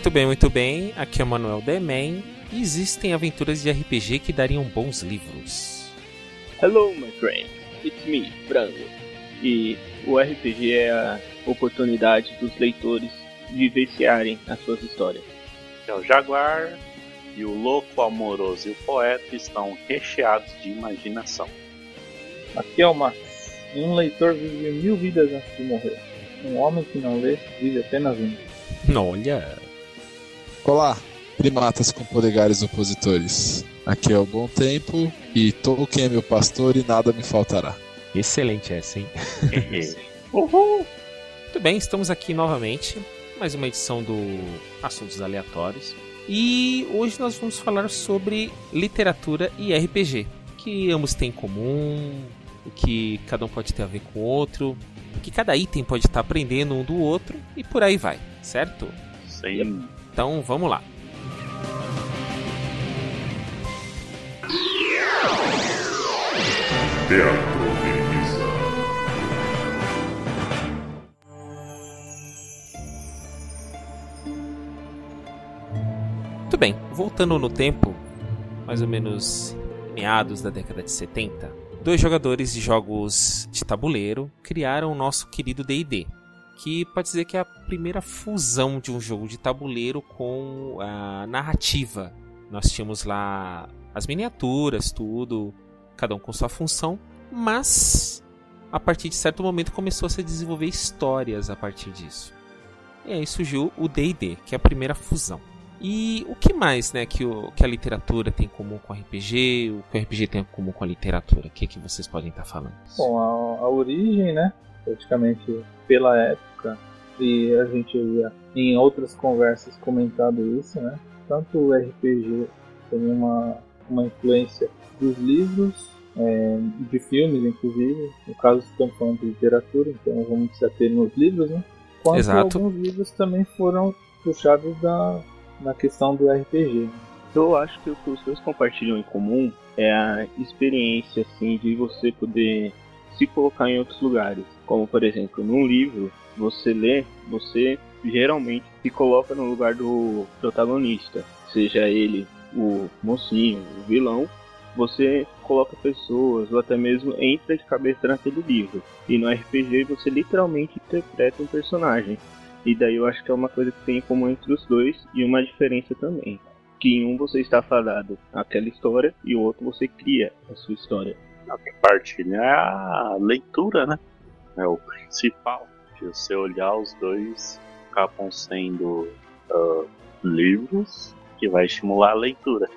Muito bem, muito bem. Aqui é o Manuel Demen. E existem aventuras de RPG que dariam bons livros. Hello, my friend. It's me, Frango. E o RPG é a oportunidade dos leitores vivenciarem as suas histórias. É o Jaguar e o louco, amoroso e o poeta estão recheados de imaginação. Aqui é o Max. Um leitor vive mil vidas antes de morrer. Um homem que não lê vive apenas uma. Olha. Olá, primatas com polegares opositores. Aqui é o Bom Tempo e Tolkien é meu pastor e nada me faltará. Excelente essa, hein? Uhul! Muito bem, estamos aqui novamente. Mais uma edição do Assuntos Aleatórios. E hoje nós vamos falar sobre literatura e RPG. O que ambos têm em comum, o que cada um pode ter a ver com o outro, o que cada item pode estar aprendendo um do outro e por aí vai, certo? Sim. Então vamos lá. Muito bem, voltando no tempo, mais ou menos meados da década de 70, dois jogadores de jogos de tabuleiro criaram o nosso querido D&D, que pode dizer que é a primeira fusão de um jogo de tabuleiro com a narrativa. Nós tínhamos lá as miniaturas, tudo, cada um com sua função, mas a partir de certo momento começou a se desenvolver histórias a partir disso. E aí surgiu o D&D, que é a primeira fusão. E o que mais, né, que, o, que a literatura tem em comum com o RPG, o que o RPG tem em comum com a literatura? O que, que vocês podem estar falando? Bom, a, a origem, né? Praticamente pela época, e a gente já em outras conversas comentado isso, né? Tanto o RPG tem uma, uma influência dos livros, é, de filmes, inclusive. No caso, estamos falando de literatura, então vamos se ater nos livros, né? Quanto Exato. alguns livros também foram puxados da, na questão do RPG. Eu acho que o que os dois compartilham em comum é a experiência assim de você poder se colocar em outros lugares. Como por exemplo, num livro, você lê, você geralmente se coloca no lugar do protagonista, seja ele o mocinho, o vilão, você coloca pessoas ou até mesmo entra de cabeça naquele livro. E no RPG você literalmente interpreta um personagem. E daí eu acho que é uma coisa que tem em comum entre os dois e uma diferença também. Que em um você está fadado àquela história e o outro você cria a sua história. A que partilha é a leitura, né? É o principal. Se você olhar, os dois acabam sendo ah, livros que vai estimular a leitura.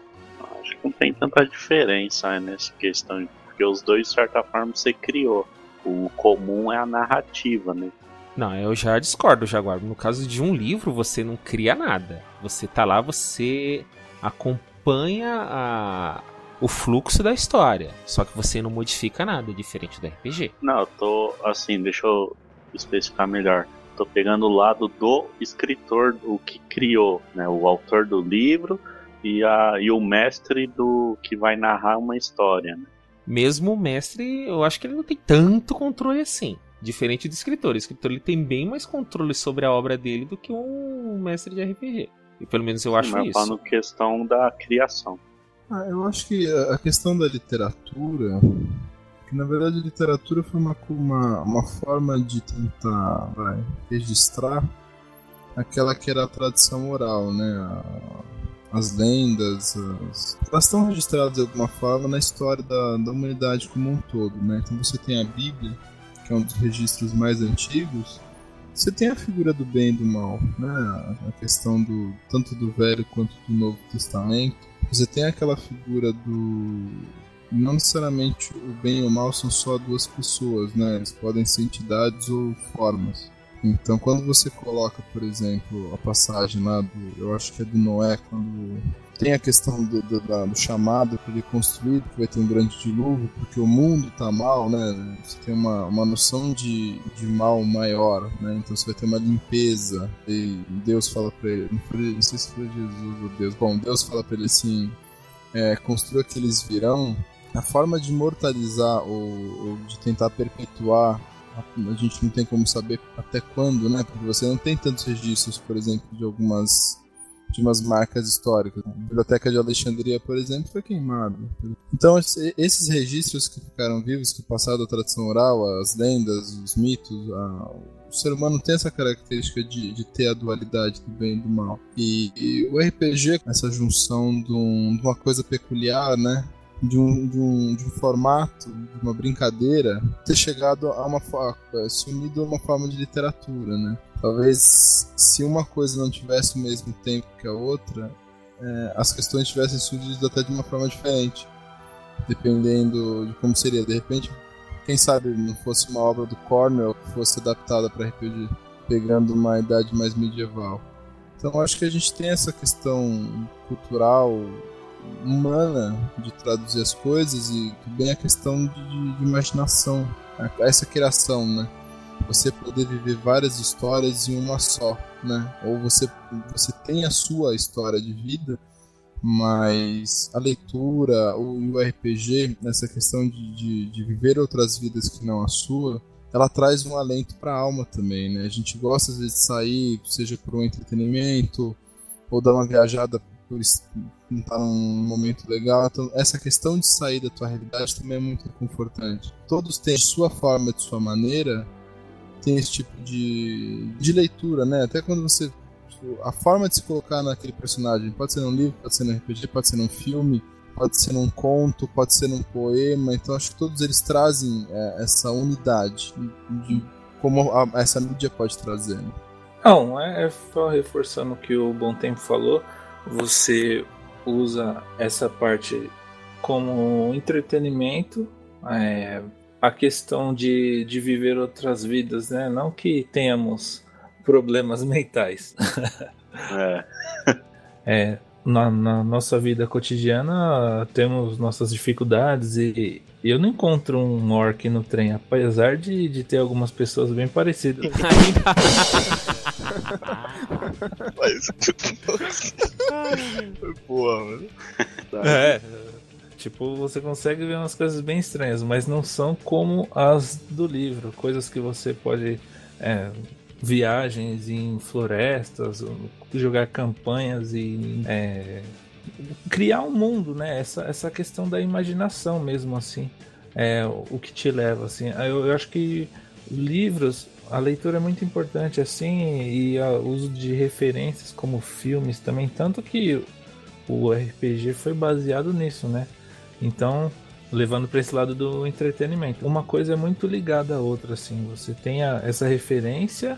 Acho que não tem tanta diferença nessa questão, porque os dois, de certa forma, você criou. O comum é a narrativa, né? Não, eu já discordo, Jaguar. No caso de um livro, você não cria nada. Você tá lá, você acompanha a- o fluxo da história. Só que você não modifica nada, diferente do RPG. Não, eu tô assim, deixa eu especificar melhor. Tô pegando o lado do escritor, o que criou, né? O autor do livro e, a, e o mestre do que vai narrar uma história. Né? Mesmo o mestre, eu acho que ele não tem tanto controle assim. Diferente do escritor. O escritor ele tem bem mais controle sobre a obra dele do que um mestre de RPG. E pelo menos eu acho Mas isso. falando questão da criação. Ah, eu acho que a questão da literatura, que na verdade a literatura foi uma, uma, uma forma de tentar vai, registrar aquela que era a tradição oral, né? A- as lendas, as... elas estão registradas de alguma forma na história da, da humanidade como um todo, né? Então você tem a Bíblia, que é um dos registros mais antigos, você tem a figura do bem e do mal, né? A questão do tanto do Velho quanto do Novo Testamento. Você tem aquela figura do não necessariamente o bem e o mal são só duas pessoas, né? Eles podem ser entidades ou formas. Então, quando você coloca, por exemplo, a passagem lá do. Eu acho que é do Noé, quando tem a questão do, do, do chamado para ele construir, que vai ter um grande dilúvio, porque o mundo tá mal, né? Você tem uma, uma noção de, de mal maior, né? Então você vai ter uma limpeza. E Deus fala para ele, não, sei se foi Jesus ou Deus. Bom, Deus fala para ele assim: é, construa que eles virão. A forma de mortalizar ou, ou de tentar perpetuar a gente não tem como saber até quando, né? Porque você não tem tantos registros, por exemplo, de algumas de umas marcas históricas. A Biblioteca de Alexandria, por exemplo, foi queimada. Então, esses registros que ficaram vivos, que passaram da tradição oral, as lendas, os mitos, a... o ser humano tem essa característica de, de ter a dualidade do bem e do mal. E, e o RPG, essa junção de, um, de uma coisa peculiar, né? De um, de um, de um formato, de uma brincadeira, ter chegado a uma se unido a uma forma de literatura, né? Talvez se uma coisa não tivesse o mesmo tempo que a outra, é, as questões tivessem surgido até de uma forma diferente, dependendo de como seria. De repente, quem sabe não fosse uma obra do Cornell que fosse adaptada para RPG, pegando uma idade mais medieval. Então acho que a gente tem essa questão cultural humana de traduzir as coisas e bem a questão de, de imaginação, essa criação, né? Você poder viver várias histórias em uma só, né? Ou você, você tem a sua história de vida, mas a leitura, o, o RPG, nessa questão de, de, de, viver outras vidas que não a sua, ela traz um alento para a alma também, né? A gente gosta às vezes de sair, seja por um entretenimento, ou dar uma viajada não estar num momento legal. Então, essa questão de sair da tua realidade também é muito confortante. Todos têm sua forma, de sua maneira, tem esse tipo de, de leitura, né? Até quando você. A forma de se colocar naquele personagem pode ser num livro, pode ser num RPG, pode ser num filme, pode ser num conto, pode ser num poema. Então acho que todos eles trazem é, essa unidade de como a, essa mídia pode trazer. Né? Não, é, é só reforçando o que o Bom Tempo falou você usa essa parte como entretenimento, é, a questão de, de viver outras vidas, né? Não que tenhamos problemas mentais. é. é na, na, nossa vida cotidiana temos nossas dificuldades e, e, eu não encontro um orc no trem, apesar de, de ter algumas pessoas bem parecidas. Mas, Porra, mano. É. Tipo, você consegue ver umas coisas bem estranhas, mas não são como as do livro. Coisas que você pode. É, viagens em florestas, jogar campanhas e é, criar um mundo, né? Essa, essa questão da imaginação mesmo, assim. É o que te leva, assim. Eu, eu acho que livros a leitura é muito importante assim e o uso de referências como filmes também, tanto que o RPG foi baseado nisso, né? Então, levando para esse lado do entretenimento. Uma coisa é muito ligada à outra assim, você tem a, essa referência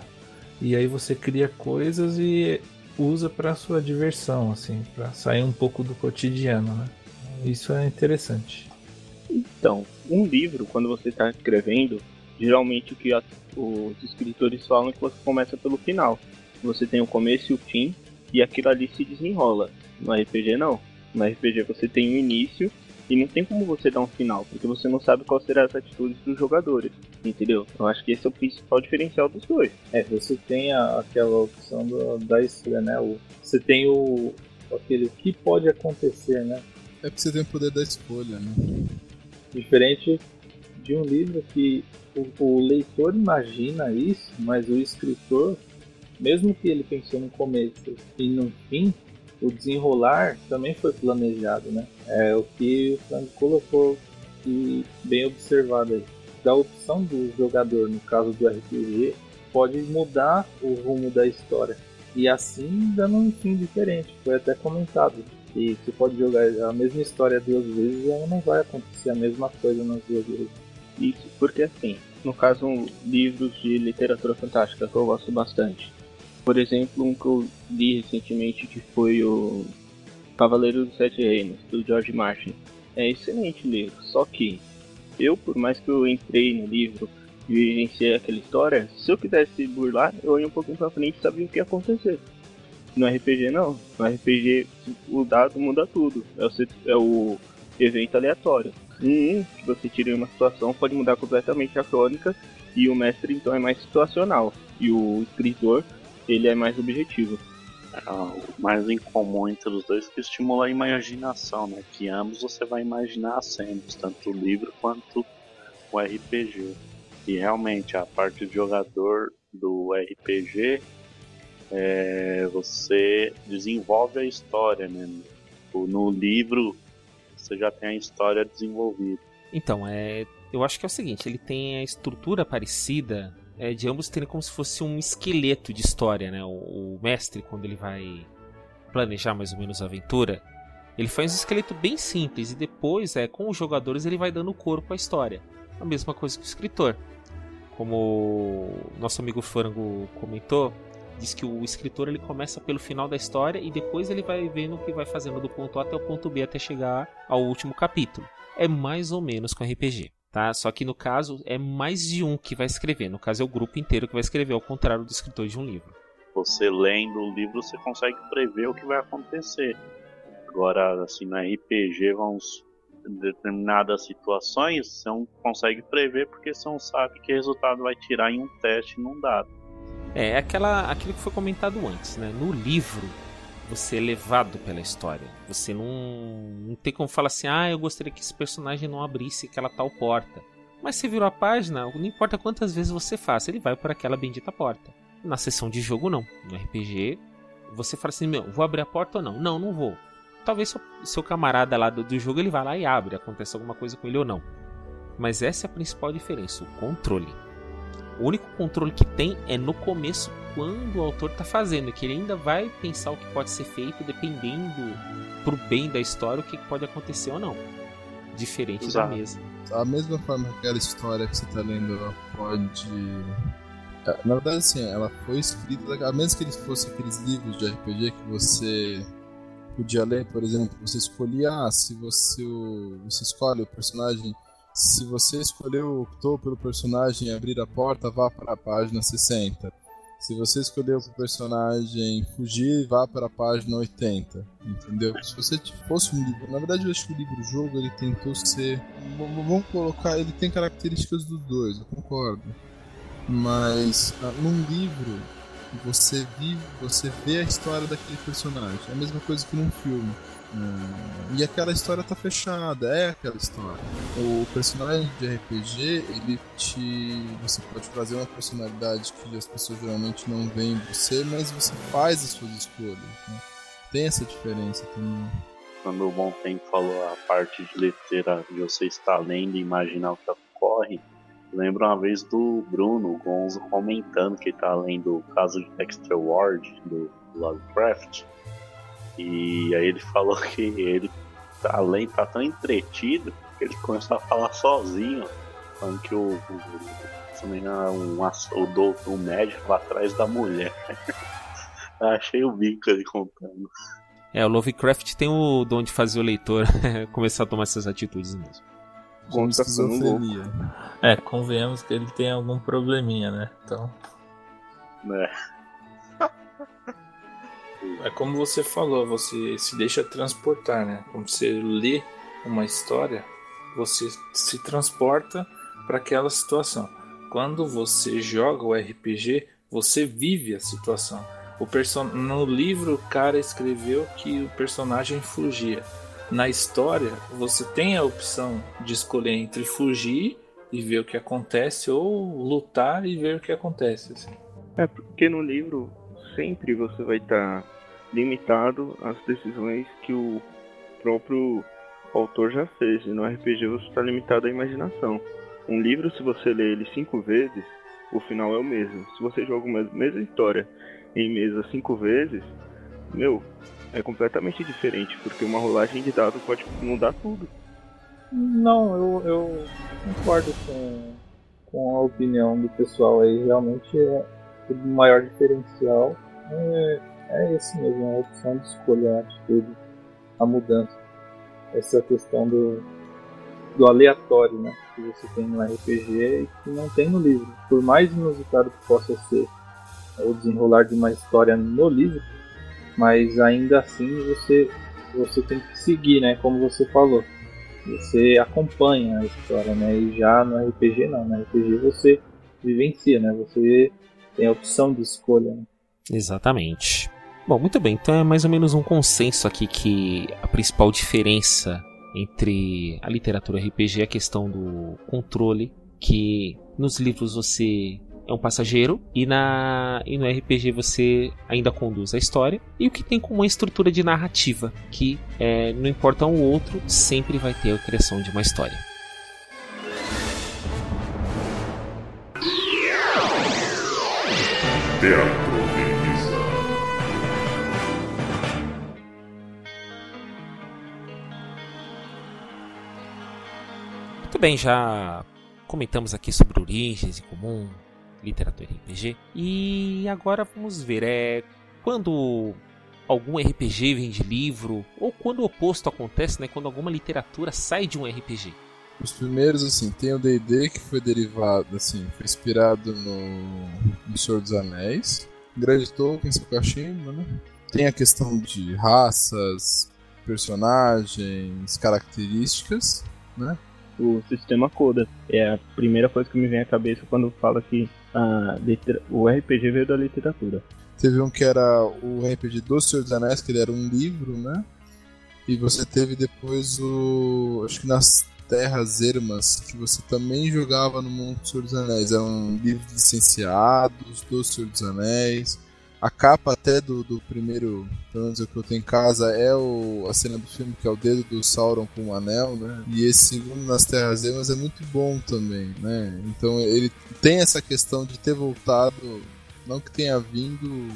e aí você cria coisas e usa para sua diversão assim, para sair um pouco do cotidiano, né? Isso é interessante. Então, um livro quando você está escrevendo, geralmente o que a, os escritores falam que você começa pelo final. Você tem o começo e o fim, e aquilo ali se desenrola. No RPG não. No RPG você tem o início e não tem como você dar um final, porque você não sabe qual será as atitudes dos jogadores, entendeu? Eu acho que esse é o principal diferencial dos dois. É, você tem a, aquela opção do, da escolha, né? O, você tem o aquele o que pode acontecer, né? É porque você tem o poder da escolha, né? Diferente de um livro que o, o, leitor imagina isso, mas o escritor, mesmo que ele pensou no começo e no fim, o desenrolar também foi planejado, né? É o que o Frank colocou e bem observado aí. Da opção do jogador, no caso do RPG, pode mudar o rumo da história. E assim dando um fim diferente. Foi até comentado. E você pode jogar a mesma história duas vezes e não vai acontecer a mesma coisa nas duas vezes. Isso, porque assim, no caso, livros de literatura fantástica que eu gosto bastante. Por exemplo, um que eu li recentemente que foi o Cavaleiro dos Sete Reinos, do George Martin. É excelente livro, só que eu, por mais que eu entrei no livro vivenciei aquela história, se eu quisesse burlar, eu ia um pouquinho pra frente e sabia o que ia acontecer. No RPG não. No RPG o dado muda tudo. É o, é o evento aleatório. Um, que você tira em uma situação pode mudar completamente a crônica e o mestre então é mais situacional e o escritor ele é mais objetivo. É, o mais incomum entre os dois é que estimula a imaginação, né? Que ambos você vai imaginar as cenas, tanto o livro quanto o RPG. E realmente a parte de jogador do RPG é, você desenvolve a história, né? No livro você já tem a história desenvolvida. Então, é, eu acho que é o seguinte, ele tem a estrutura parecida é, de ambos terem como se fosse um esqueleto de história, né? O, o, mestre, quando ele vai planejar mais ou menos a aventura, ele faz um esqueleto bem simples e depois, é, com os jogadores, ele vai dando corpo à história. A mesma coisa que o escritor. Como o nosso amigo Frango comentou, diz que o escritor ele começa pelo final da história e depois ele vai vendo o que vai fazendo do ponto A até o ponto B até chegar ao último capítulo. É mais ou menos com RPG. Tá? Só que no caso é mais de um que vai escrever. No caso é o grupo inteiro que vai escrever, ao contrário do escritor de um livro. Você lendo o livro, você consegue prever o que vai acontecer. Agora, assim, no RPG, vamos determinadas situações, você não consegue prever porque você não sabe que resultado vai tirar em um teste num dado. É, é, aquela, aquilo que foi comentado antes, né? No livro, você é levado pela história. Você não, não tem como falar assim, ah, eu gostaria que esse personagem não abrisse aquela tal porta. Mas você virou a página, não importa quantas vezes você faça, ele vai por aquela bendita porta. Na sessão de jogo, não. No RPG, você fala assim, meu, vou abrir a porta ou não? Não, não vou. Talvez seu, seu camarada lá do, do jogo ele vá lá e abre, acontece alguma coisa com ele ou não. Mas essa é a principal diferença, o controle. O único controle que tem é no começo, quando o autor está fazendo, que ele ainda vai pensar o que pode ser feito, dependendo pro bem da história, o que pode acontecer ou não. Diferente Exato. da mesa. A mesma forma que aquela história que você está lendo, ela pode. É, na verdade, assim, ela foi escrita. A menos que eles fossem aqueles livros de RPG que você podia ler, por exemplo, você escolhia, ah, se você, você escolhe o personagem se você escolheu optou pelo personagem abrir a porta, vá para a página 60. Se você escolheu o personagem fugir, vá para a página 80. Entendeu? Se você fosse um livro. Na verdade, eu acho que o livro-jogo ele tentou ser. Vamos colocar. Ele tem características dos dois, eu concordo. Mas ah, num livro, você vive, você vê a história daquele personagem. É a mesma coisa que num filme. Hum, e aquela história tá fechada, é aquela história. O personagem de RPG, ele te. Você pode trazer uma personalidade que as pessoas geralmente não veem em você, mas você faz as suas escolhas. Né? Tem essa diferença também. Quando o Bom Tempo falou a parte de letra de você estar lendo e imaginar o que ocorre, lembro uma vez do Bruno Gonzo comentando que ele tá lendo o caso de Dexter Ward do Lovecraft e aí ele falou que ele, além tá tão entretido, que ele começou a falar sozinho, falando que o, o se não me engano, um, o doutor, um médico lá atrás da mulher. Achei o bico ali contando. É, o Lovecraft tem o dom de fazer o leitor começar a tomar essas atitudes mesmo. Com esquizofrenia. É, convenhamos que ele tem algum probleminha, né? Então. É. É como você falou, você se deixa transportar, né? Quando você lê uma história, você se transporta para aquela situação. Quando você joga o RPG, você vive a situação. O person... No livro, o cara escreveu que o personagem fugia. Na história, você tem a opção de escolher entre fugir e ver o que acontece ou lutar e ver o que acontece. Assim. É porque no livro sempre você vai estar tá limitado às decisões que o próprio autor já fez. E no RPG você está limitado à imaginação. Um livro, se você lê ele cinco vezes, o final é o mesmo. Se você joga uma mesma história em mesa cinco vezes, meu, é completamente diferente, porque uma rolagem de dados pode mudar tudo. Não, eu, eu concordo com, com a opinião do pessoal aí. Realmente é o maior diferencial é é esse mesmo, é a opção de escolher a atitude, a mudança. Essa questão do, do aleatório, né? Que você tem no RPG e que não tem no livro. Por mais inusitado que possa ser o desenrolar de uma história no livro, mas ainda assim você você tem que seguir, né? Como você falou, você acompanha a história, né? E já no RPG não, no RPG você vivencia, né? Você tem a opção de escolha. Né? Exatamente. Bom, muito bem. Então é mais ou menos um consenso aqui que a principal diferença entre a literatura RPG é a questão do controle, que nos livros você é um passageiro e na e no RPG você ainda conduz a história e o que tem como uma estrutura de narrativa que é, não importa um outro sempre vai ter a criação de uma história. Teatro Bem, já comentamos aqui sobre origens em comum, literatura RPG. E agora vamos ver, é quando algum RPG vem de livro ou quando o oposto acontece, né, quando alguma literatura sai de um RPG. Os primeiros, assim, tem o D&D que foi derivado, assim, foi inspirado no, no Senhor dos Anéis. Grande Tolkien, seu cachimbo, né? Tem a questão de raças, personagens, características, né? O sistema Coda. É a primeira coisa que me vem à cabeça quando fala que a o RPG veio da literatura. Teve um que era o RPG do Senhor dos Anéis, que ele era um livro, né? E você teve depois o. Acho que nas Terras Ermas, que você também jogava no Mundo do Senhor dos Anéis. Eram livros licenciados do Senhor dos Anéis. A capa até do, do primeiro, pelo menos o que eu tenho em casa, é o, a cena do filme, que é o dedo do Sauron com o anel, né? E esse segundo nas Terras Ermas é muito bom também, né? Então ele tem essa questão de ter voltado, não que tenha vindo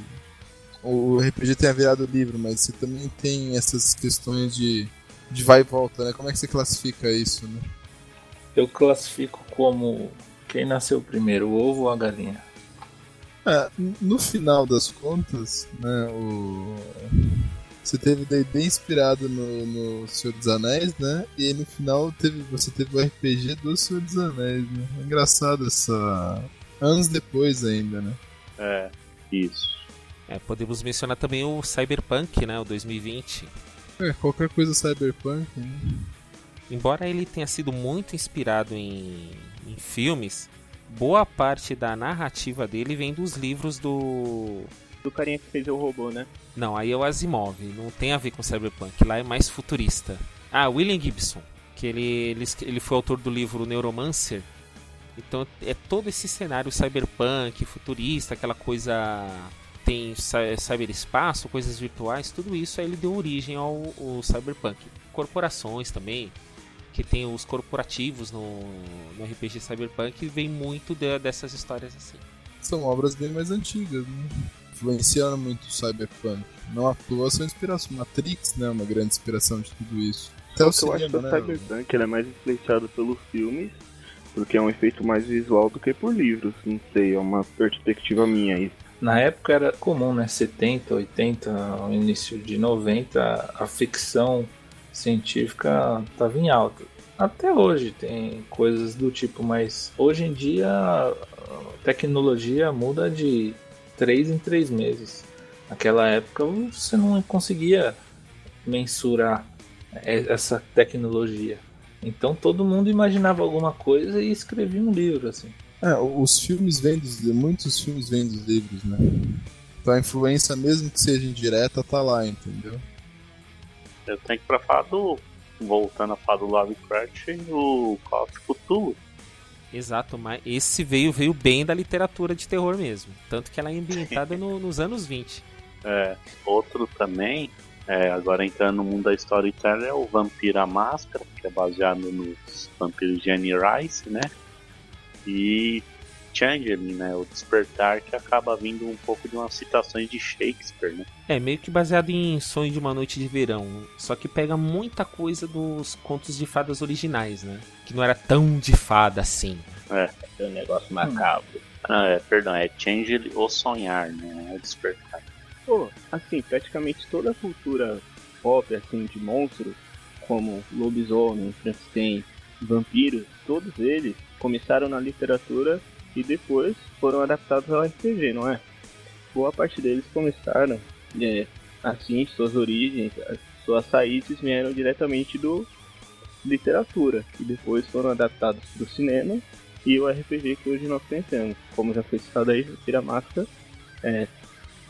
o RPG tenha virado livro, mas você também tem essas questões de, de vai e volta, né? Como é que você classifica isso, né? Eu classifico como quem nasceu primeiro, o ovo ou a galinha? É, no final das contas, né, o... você teve daí bem inspirado no, no Senhor dos Anéis, né? E aí no final teve, você teve o RPG do Senhor dos Anéis, né? É engraçado essa. Anos depois ainda, né? É, isso. É, podemos mencionar também o Cyberpunk, né? O 2020. É, qualquer coisa Cyberpunk, né? Embora ele tenha sido muito inspirado em, em filmes, boa parte da narrativa dele vem dos livros do. Do carinha que fez o robô, né? Não, aí é o Asimov, não tem a ver com Cyberpunk, lá é mais futurista. Ah, William Gibson, que ele, ele, ele foi autor do livro Neuromancer. Então é todo esse cenário cyberpunk, futurista, aquela coisa. Tem cyberespaço, coisas virtuais, tudo isso aí ele deu origem ao, ao cyberpunk. Corporações também, que tem os corporativos no, no RPG Cyberpunk, vem muito de, dessas histórias assim. São obras bem mais antigas, né? influenciando muito o Cyberpunk. Não à toa são inspiração. Matrix, né? Uma grande inspiração de tudo isso. Até o cinema, eu acho que né? o Cyberpunk ele é mais influenciado pelos filmes, porque é um efeito mais visual do que por livros. Não sei, é uma perspectiva minha aí. Na época era comum, né? 70, 80, início de 90, a ficção científica estava em alta. Até hoje tem coisas do tipo, mas hoje em dia a tecnologia muda de três em três meses. Naquela época você não conseguia mensurar essa tecnologia. Então todo mundo imaginava alguma coisa e escrevia um livro assim. É, os filmes vêm dos muitos filmes vêm dos livros, né? Então a influência mesmo que seja indireta tá lá, entendeu? Eu tenho que pra falar do. Voltando a falar do Lovecraft e o Call of Cthulhu. Exato, mas esse veio, veio bem da literatura de terror mesmo. Tanto que ela é ambientada no, nos anos 20. É, outro também, é, agora entrando no mundo da storytelling, é o Vampira Máscara, que é baseado nos vampiros de Annie Rice, né? E Changeling, né? O despertar que acaba vindo um pouco de umas citações de Shakespeare, né? É, meio que baseado em Sonho de uma Noite de Verão. Só que pega muita coisa dos contos de fadas originais, né? Que não era tão de fada assim. É. É um negócio macabro. Ah, é, perdão, é Changeling ou Sonhar, né? É despertar. Pô, assim, praticamente toda a cultura pop, assim, de monstros, como lobisomem, Frankenstein, vampiros, todos eles começaram na literatura e depois foram adaptados ao RPG, não é? Boa parte deles começaram é, assim, suas origens, suas saídas vieram diretamente do literatura e depois foram adaptados para o cinema e o RPG que hoje nós conhecemos, como já foi citado aí, Tira Máscara, é,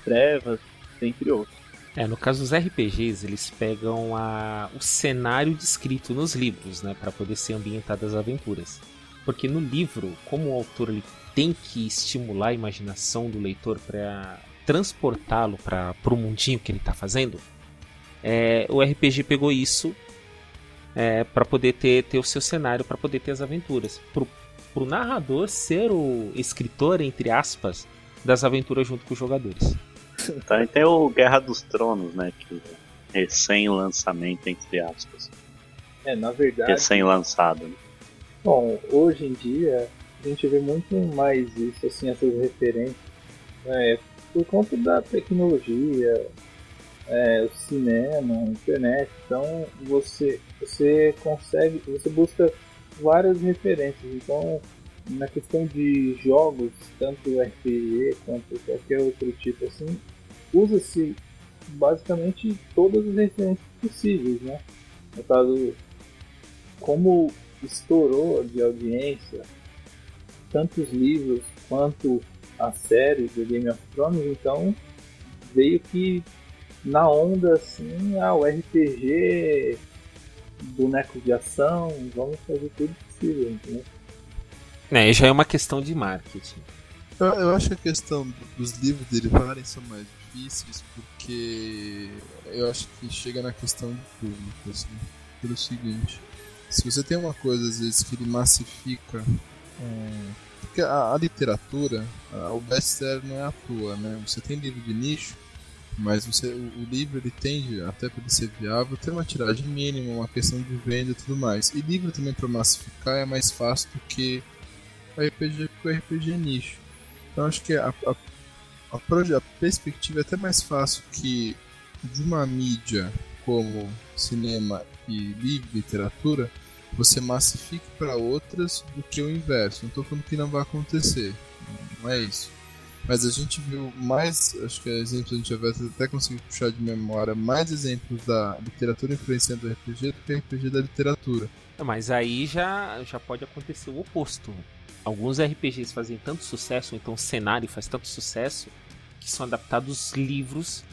Trevas, entre outros. É, no caso dos RPGs, eles pegam a, o cenário descrito nos livros, né, para poder ser ambientadas as aventuras. Porque no livro, como o autor ele tem que estimular a imaginação do leitor para transportá-lo para o mundinho que ele está fazendo, é, o RPG pegou isso é, para poder ter, ter o seu cenário, para poder ter as aventuras. Para o narrador ser o escritor, entre aspas, das aventuras junto com os jogadores. Então tem o Guerra dos Tronos, né? Que é recém-lançamento, entre aspas. É, na verdade. Recém-lançado. Né? Bom, hoje em dia a gente vê muito mais isso, assim, essas referências, né, por conta da tecnologia, é, o cinema, a internet. Então você, você consegue, você busca várias referências. Então na questão de jogos, tanto RPG quanto qualquer outro tipo assim, usa-se basicamente todas as referências possíveis, né? No caso, como estourou de audiência tanto os livros quanto a série do Game of Thrones, então veio que na onda assim, ah, o RPG, bonecos de ação, vamos fazer tudo possível, entendeu? É, já é uma questão de marketing. Eu, eu acho que a questão dos livros derivarem são mais difíceis porque eu acho que chega na questão de público, assim, pelo seguinte. Se você tem uma coisa, às vezes, que ele massifica. É, porque a, a literatura, a, o best-seller não é à toa, né? Você tem livro de nicho, mas você, o, o, livro ele tende, até para ele ser viável, ter uma tiragem mínima, uma questão de venda e tudo mais. E livro também para massificar é mais fácil do que RPG, porque o RPG é nicho. Então acho que a, a, a, a perspectiva é até mais fácil que de uma mídia como cinema e literatura, você massifique para outras do que o inverso. Não estou falando que não vai acontecer, não é isso. Mas a gente viu mais, acho que exemplos a gente vai até conseguir puxar de memória, mais exemplos da literatura influenciando o RPG do que o RPG da literatura. Mas aí já, já pode acontecer o oposto. Alguns RPGs fazem tanto sucesso, então o cenário faz tanto sucesso, que são adaptados livros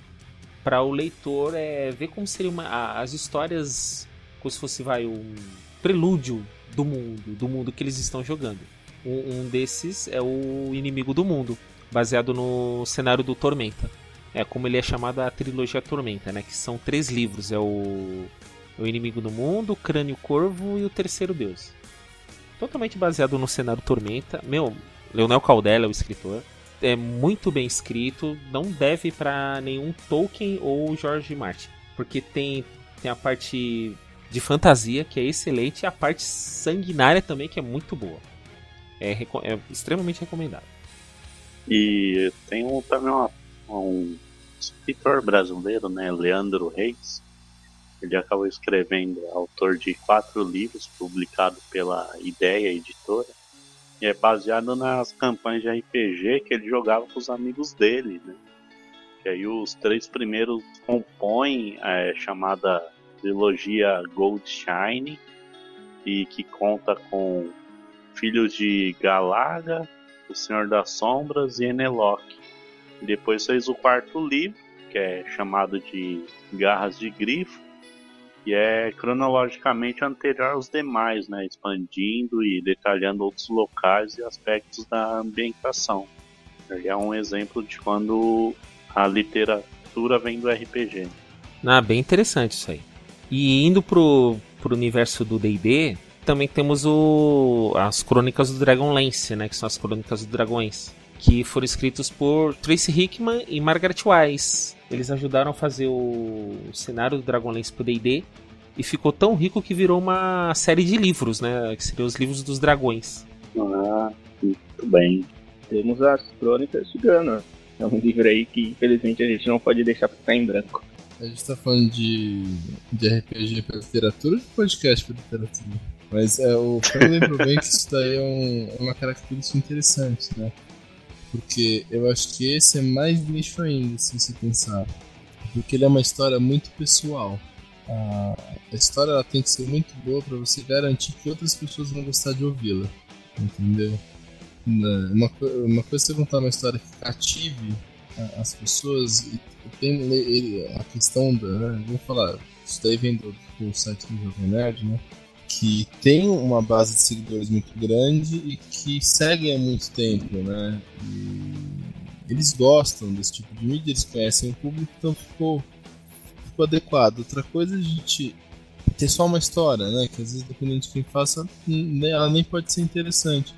para o leitor é, ver como seria uma, as histórias, como se fosse vai, um prelúdio do mundo, do mundo que eles estão jogando. Um, um desses é o Inimigo do Mundo, baseado no cenário do Tormenta. É como ele é chamado a trilogia Tormenta, né? Que são três livros: é o, o Inimigo do Mundo, o Crânio Corvo e o Terceiro Deus. Totalmente baseado no cenário Tormenta. Meu, Leonel Caldela é o escritor. É muito bem escrito, não deve para nenhum Tolkien ou George Martin, porque tem, tem a parte de fantasia que é excelente e a parte sanguinária também que é muito boa. É, é extremamente recomendado. E tem um, também uma, um escritor brasileiro, né, Leandro Reis. Ele acabou escrevendo, autor de quatro livros publicados pela Ideia Editora. E é baseado nas campanhas de RPG que ele jogava com os amigos dele, né? Que aí os três primeiros compõem a é, chamada trilogia Gold Shine e que conta com Filhos de Galaga, o Senhor das Sombras e Enelok. Depois fez o quarto livro, que é chamado de Garras de Grifo, e é cronologicamente anterior aos demais, né, expandindo e detalhando outros locais e aspectos da ambientação. Ele é um exemplo de quando a literatura vem do RPG. Ah, bem interessante isso aí. E indo pro, pro universo do D&D, também temos o, as Crônicas do Dragonlance, né, que são as Crônicas dos Dragões, que foram escritos por Tracy Hickman e Margaret Wise. Eles ajudaram a fazer o, cenário do Dragonlance pro D&D e ficou tão rico que virou uma série de livros, né, que seriam os livros dos dragões. Ah, muito bem. Temos as Crônicas de Gana. É um livro aí que infelizmente a gente não pode deixar ficar em branco. A gente tá falando de, de RPG pra literatura ou de podcast pra literatura? Mas é, o Frank lembrou bem que isso daí é, um, é uma característica interessante, né? Porque eu acho que esse é mais nicho ainda, se você pensar. Porque ele é uma história muito pessoal. A, história ela tem que ser muito boa para você garantir que outras pessoas vão gostar de ouvi-la. Entendeu? Uma, uma coisa é você contar uma história que cative as pessoas tem a questão da. Né, falar, isso daí vem do, do site do Jovem Nerd, né? Que tem uma base de seguidores muito grande e que seguem há muito tempo, né? E eles gostam desse tipo de mídia, eles conhecem o público, então ficou, ficou adequado. Outra coisa é a gente ter só uma história, né? Que às vezes, dependendo de quem faça, ela nem pode ser interessante.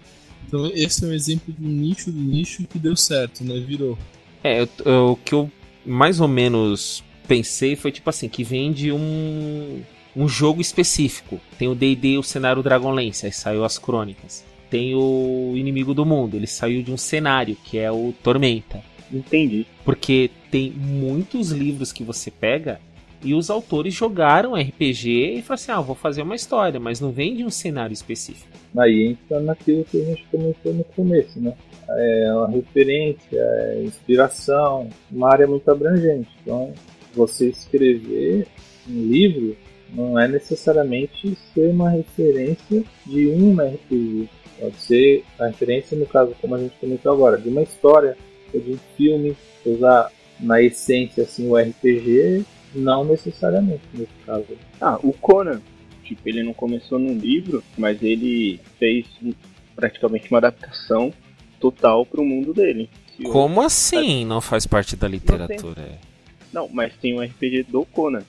Então, esse é um exemplo de um nicho do nicho que deu certo, né? Virou. É, o que eu mais ou menos pensei foi tipo assim, que vende um, um jogo específico. Tem o D&D, o cenário Dragonlance, aí saiu as crônicas. Tem o Inimigo do Mundo, ele saiu de um cenário, que é o Tormenta. Entendi. Porque tem muitos livros que você pega e os autores jogaram RPG e falaram assim: ah, vou fazer uma história, mas não vem de um cenário específico. Aí entra naquilo que a gente comentou no começo, né? É uma referência, é inspiração, uma área muito abrangente. Então, você escrever um livro não é necessariamente ser uma referência de um RPG. Pode ser a referência, no caso, como a gente comentou agora, de uma história, ou de um filme, usar na essência assim, o RPG não necessariamente, nesse caso. Ah, o Conan, tipo, ele não começou num livro, mas ele fez praticamente uma adaptação total para o mundo dele. Como assim não faz parte da literatura? Não, não mas tem um RPG do Conan.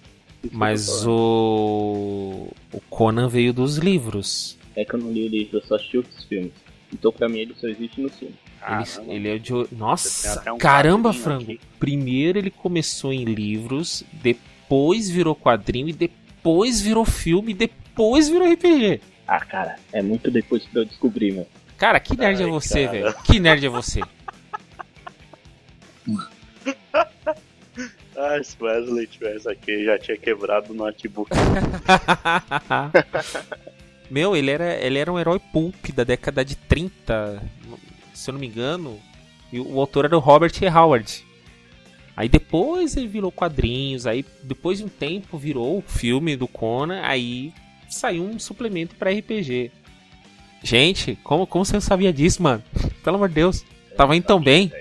Mas o... o Conan veio dos livros. É que eu não li o livro, eu só assisti os filmes. Então pra mim ele só existe no filme. Ele, ele, é de. Nossa! Um caramba, frango! Aqui. Primeiro ele começou em livros, depois virou quadrinho e depois virou filme e depois virou RPG. Ah, cara, é muito depois que eu descobri, meu. Cara, que nerd é Ai, é você, velho? Que nerd é você? ah, se Wesley tivesse aqui, já tinha quebrado o notebook. Meu, ele era, ele era um herói pulp da década de 30, se eu não me engano. E o autor era o Robert E. Howard. Aí depois ele virou quadrinhos, aí depois de um tempo virou o filme do Conan, aí saiu um suplemento para RPG. Gente, como, como você não sabia disso, mano? Pelo amor de Deus. Tava indo tão bem.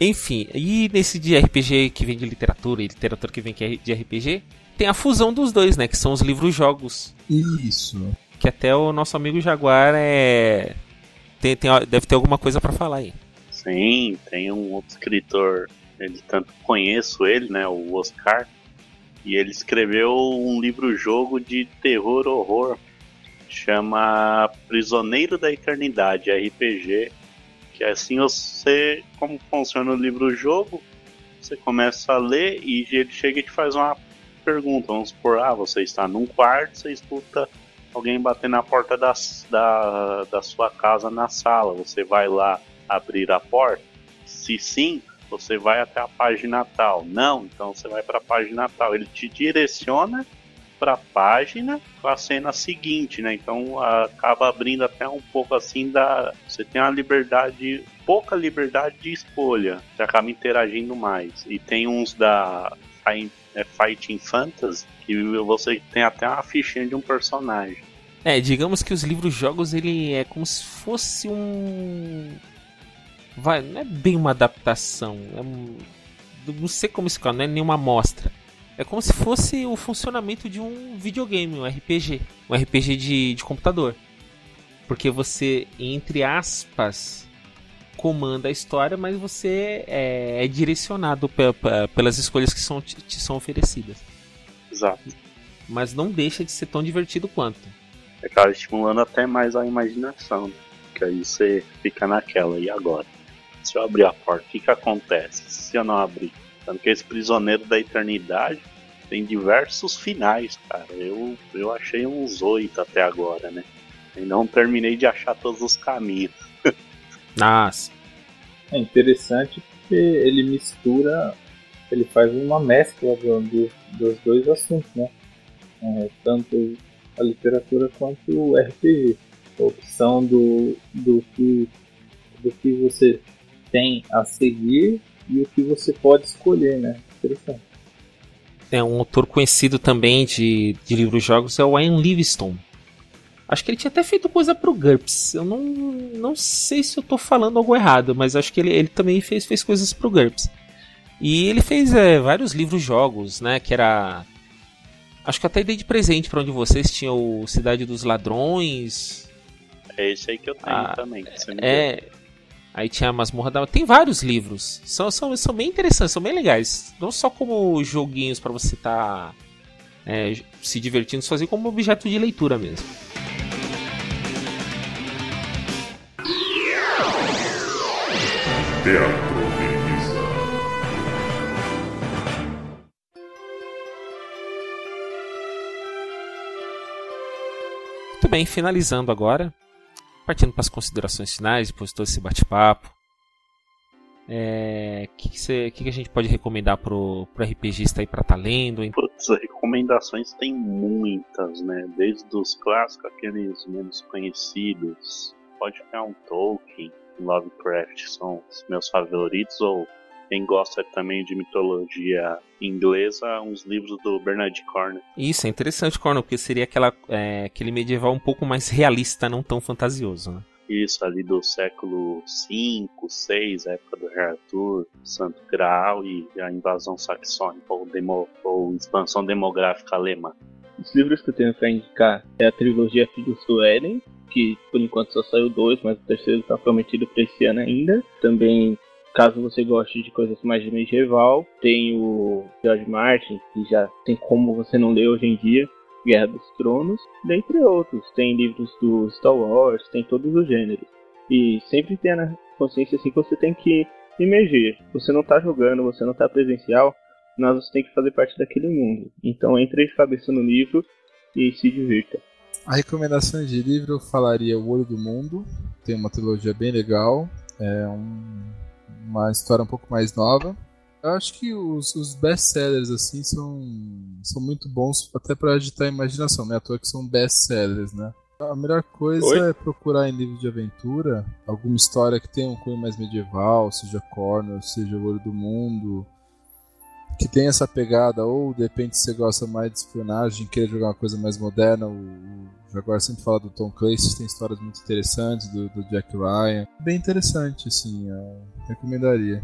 Enfim, e nesse de RPG que vem de literatura e literatura que vem de RPG, tem a fusão dos dois, né? Que são os livros-jogos. Isso que até o nosso amigo Jaguar é. Tem, tem, deve ter alguma coisa para falar aí. Sim, tem um outro escritor, ele tanto conheço ele, né, o Oscar, e ele escreveu um livro-jogo de terror horror, chama Prisioneiro da Eternidade, RPG, que assim você, como funciona o livro-jogo, você começa a ler e ele chega e te faz uma pergunta, vamos supor, ah, você está num quarto, você escuta alguém bater na porta da, da, da sua casa na sala. Você vai lá abrir a porta? Se sim, você vai até a página tal. Não, então você vai para a página tal. Ele te direciona a página com a cena seguinte, né? Então acaba abrindo até um pouco assim da. Você tem uma liberdade, pouca liberdade de escolha. Você acaba interagindo mais. E tem uns da é Fighting Fantasy, que você tem até uma fichinha de um personagem. É, digamos que os livros-jogos ele é como se fosse um. Vai, não é bem uma adaptação. É um... Não sei como isso não é nenhuma amostra. É como se fosse o funcionamento de um videogame, um RPG. Um RPG de, de computador. Porque você, entre aspas, comanda a história, mas você é, é direcionado pelas escolhas que são, te são oferecidas. Exato. Mas não deixa de ser tão divertido quanto. Acaba estimulando até mais a imaginação, né? que aí você fica naquela, e agora? Se eu abrir a porta, o que, que acontece? Se eu não abrir? Tanto que esse prisioneiro da eternidade tem diversos finais, cara. Eu, eu achei uns oito até agora, né? E não terminei de achar todos os caminhos. Nossa. É interessante porque ele mistura, ele faz uma mescla do, do, dos dois assuntos, né? É, tanto a literatura quanto o RPG. A opção do, do, que, do que você tem a seguir e o que você pode escolher, né? Interessante. É um autor conhecido também de, de livros-jogos é o Ian Livingstone. Acho que ele tinha até feito coisa pro GURPS. Eu não, não sei se eu tô falando algo errado, mas acho que ele, ele também fez, fez coisas pro GURPS. E ele fez é, vários livros-jogos, né? Que era. Acho que até dei de presente para onde vocês tinham o Cidade dos Ladrões. É esse aí que eu tenho Ah, também. que você me É. Aí tinha a Masmorra da. Tem vários livros. São, são, são bem interessantes, são bem legais. Não só como joguinhos para você estar se divertindo sozinho, como objeto de leitura mesmo. Teatro. Muito bem, finalizando agora. Partindo para as considerações finais, depois de todo esse bate-papo. É, O que, que, você- que que a gente pode recomendar pro, pro RPGista aí pra estar lendo? hein? Putz, recomendações tem muitas, né? Desde os clássicos, aqueles menos conhecidos. Pode pegar um Tolkien, Lovecraft, são os meus favoritos. Ou quem gosta também de mitologia inglesa, uns livros do Bernard Cornwell. Isso, é interessante, Cornel, porque seria aquela, é, aquele medieval um pouco mais realista, não tão fantasioso, né? Isso ali do século V, VI, época do Rei Arthur, Santo Graal e a invasão saxônica, ou, demo, ou expansão demográfica alemã. Os livros que eu tenho pra indicar é a trilogia Filhos do Éden, que por enquanto só saiu dois, mas o terceiro está prometido para esse ano ainda. Também, caso você goste de coisas mais de medieval, tem o George Martin, que já tem como você não ler hoje em dia, Guerra dos Tronos, dentre outros. Tem livros do Star Wars, tem todos os gêneros. E sempre tenha na consciência assim que você tem que emergir. Você não tá jogando, você não tá presencial, mas você tem que fazer parte daquele mundo. Então entre de cabeça no livro e se divirta. A recomendação de livro eu falaria O Olho do Mundo, tem uma trilogia bem legal, é um- uma história um pouco mais nova. Eu acho que os, os best-sellers assim são, são muito bons até para agitar a imaginação, não é à toa que são best-sellers, né? A melhor coisa Oi? é procurar em livro de aventura alguma história que tenha um cunho mais medieval, seja Cornwall, seja O Olho do Mundo, que tem essa pegada, ou de repente você gosta mais de espionagem, querer jogar uma coisa mais moderna, o Jaguar sempre fala do Tom Clancy, tem histórias muito interessantes, do, do Jack Ryan. Bem interessante, assim, eu recomendaria.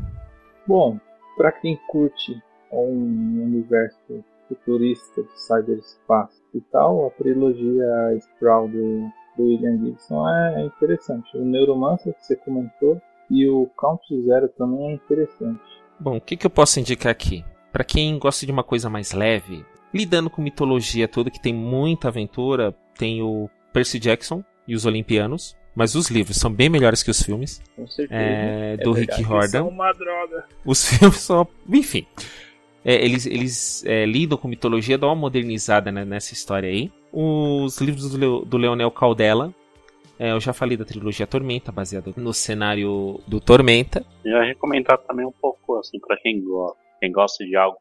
Bom, pra quem curte um universo futurista de cyberespaço e tal, a trilogia Sprawl do, do William Gibson é interessante. O Neuromancer que você comentou e o Count Zero também é interessante. Bom, o que, que eu posso indicar aqui? Pra quem gosta de uma coisa mais leve, lidando com mitologia toda, que tem muita aventura, tem o Percy Jackson e os Olimpianos. Mas os livros são bem melhores que os filmes. Com certeza. É, É do Rick verdade. Riordan. uma droga. Os filmes são. Enfim. É, eles eles é, lidam com mitologia, dão uma modernizada né, nessa história aí. Os livros do, Leo- do Leonel Caldela. é, eu já falei da trilogia Tormenta, baseada no cenário do Tormenta. Eu ia recomendar também um pouco, assim, pra quem gosta, quem gosta de algo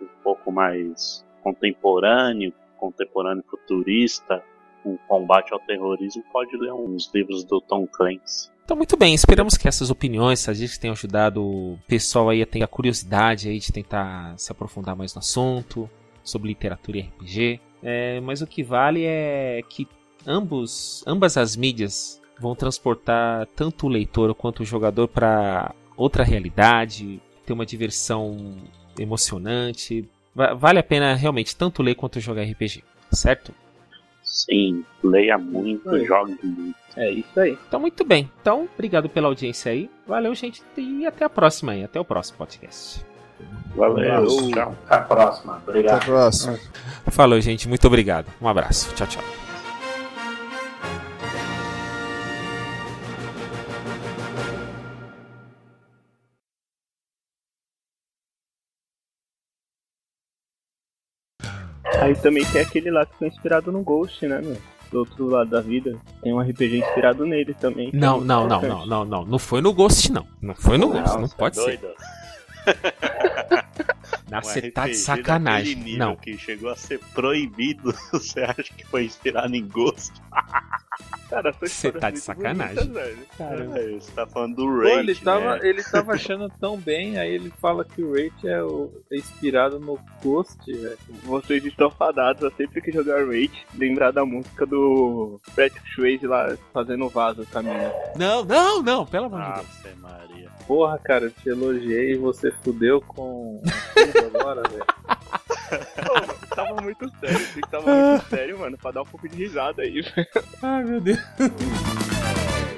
um pouco mais contemporâneo, contemporâneo futurista, um combate ao terrorismo, pode ler uns livros do Tom Clancy. Então, muito bem, esperamos que essas opiniões, essas dicas tenham ajudado o pessoal aí a ter a curiosidade aí de tentar se aprofundar mais no assunto, sobre literatura e RPG. É, mas o que vale é que ambos, ambas as mídias vão transportar tanto o leitor quanto o jogador para outra realidade, ter uma diversão emocionante. Va- vale a pena realmente tanto ler quanto jogar RPG, certo? Sim, leia muito, Oi. jogue muito. É isso aí. Então, muito bem. Então, obrigado pela audiência aí. Valeu, gente. E até a próxima aí. Até o próximo podcast. Valeu, tchau. Até a próxima. Até Obrigado. a próxima. Falou, gente. Muito obrigado. Um abraço. Tchau, tchau. Aí também tem aquele lá que foi inspirado no Ghost, né, meu? Do outro lado da vida. Tem um RPG inspirado nele também. que é Não, não, não, não, não, não. Não foi no Ghost, não. Não foi no Ghost. Não Você é pode ser. Não, Um você tá de RPG sacanagem. Não. Que chegou a ser proibido. Você acha que foi inspirado em gosto? Cara, essa Você história tá é de sacanagem. bonita, velho. Caramba. É, você tá falando do Pô, Rage, ele tava, né? ele tava achando tão bem, aí ele fala que o Rate é, o- é inspirado no Ghost, velho. Vocês estão fadados a sempre que jogar Rage, lembrar da música do Patrick Swayze lá fazendo vaso mina. Não, não, não, pelo amor de Deus. Maria. Porra, cara, eu te elogiei e você fudeu com tudo agora, velho. Tava muito sério, assim, tava muito sério, mano, pra dar um pouco de risada aí. Ai, meu Deus.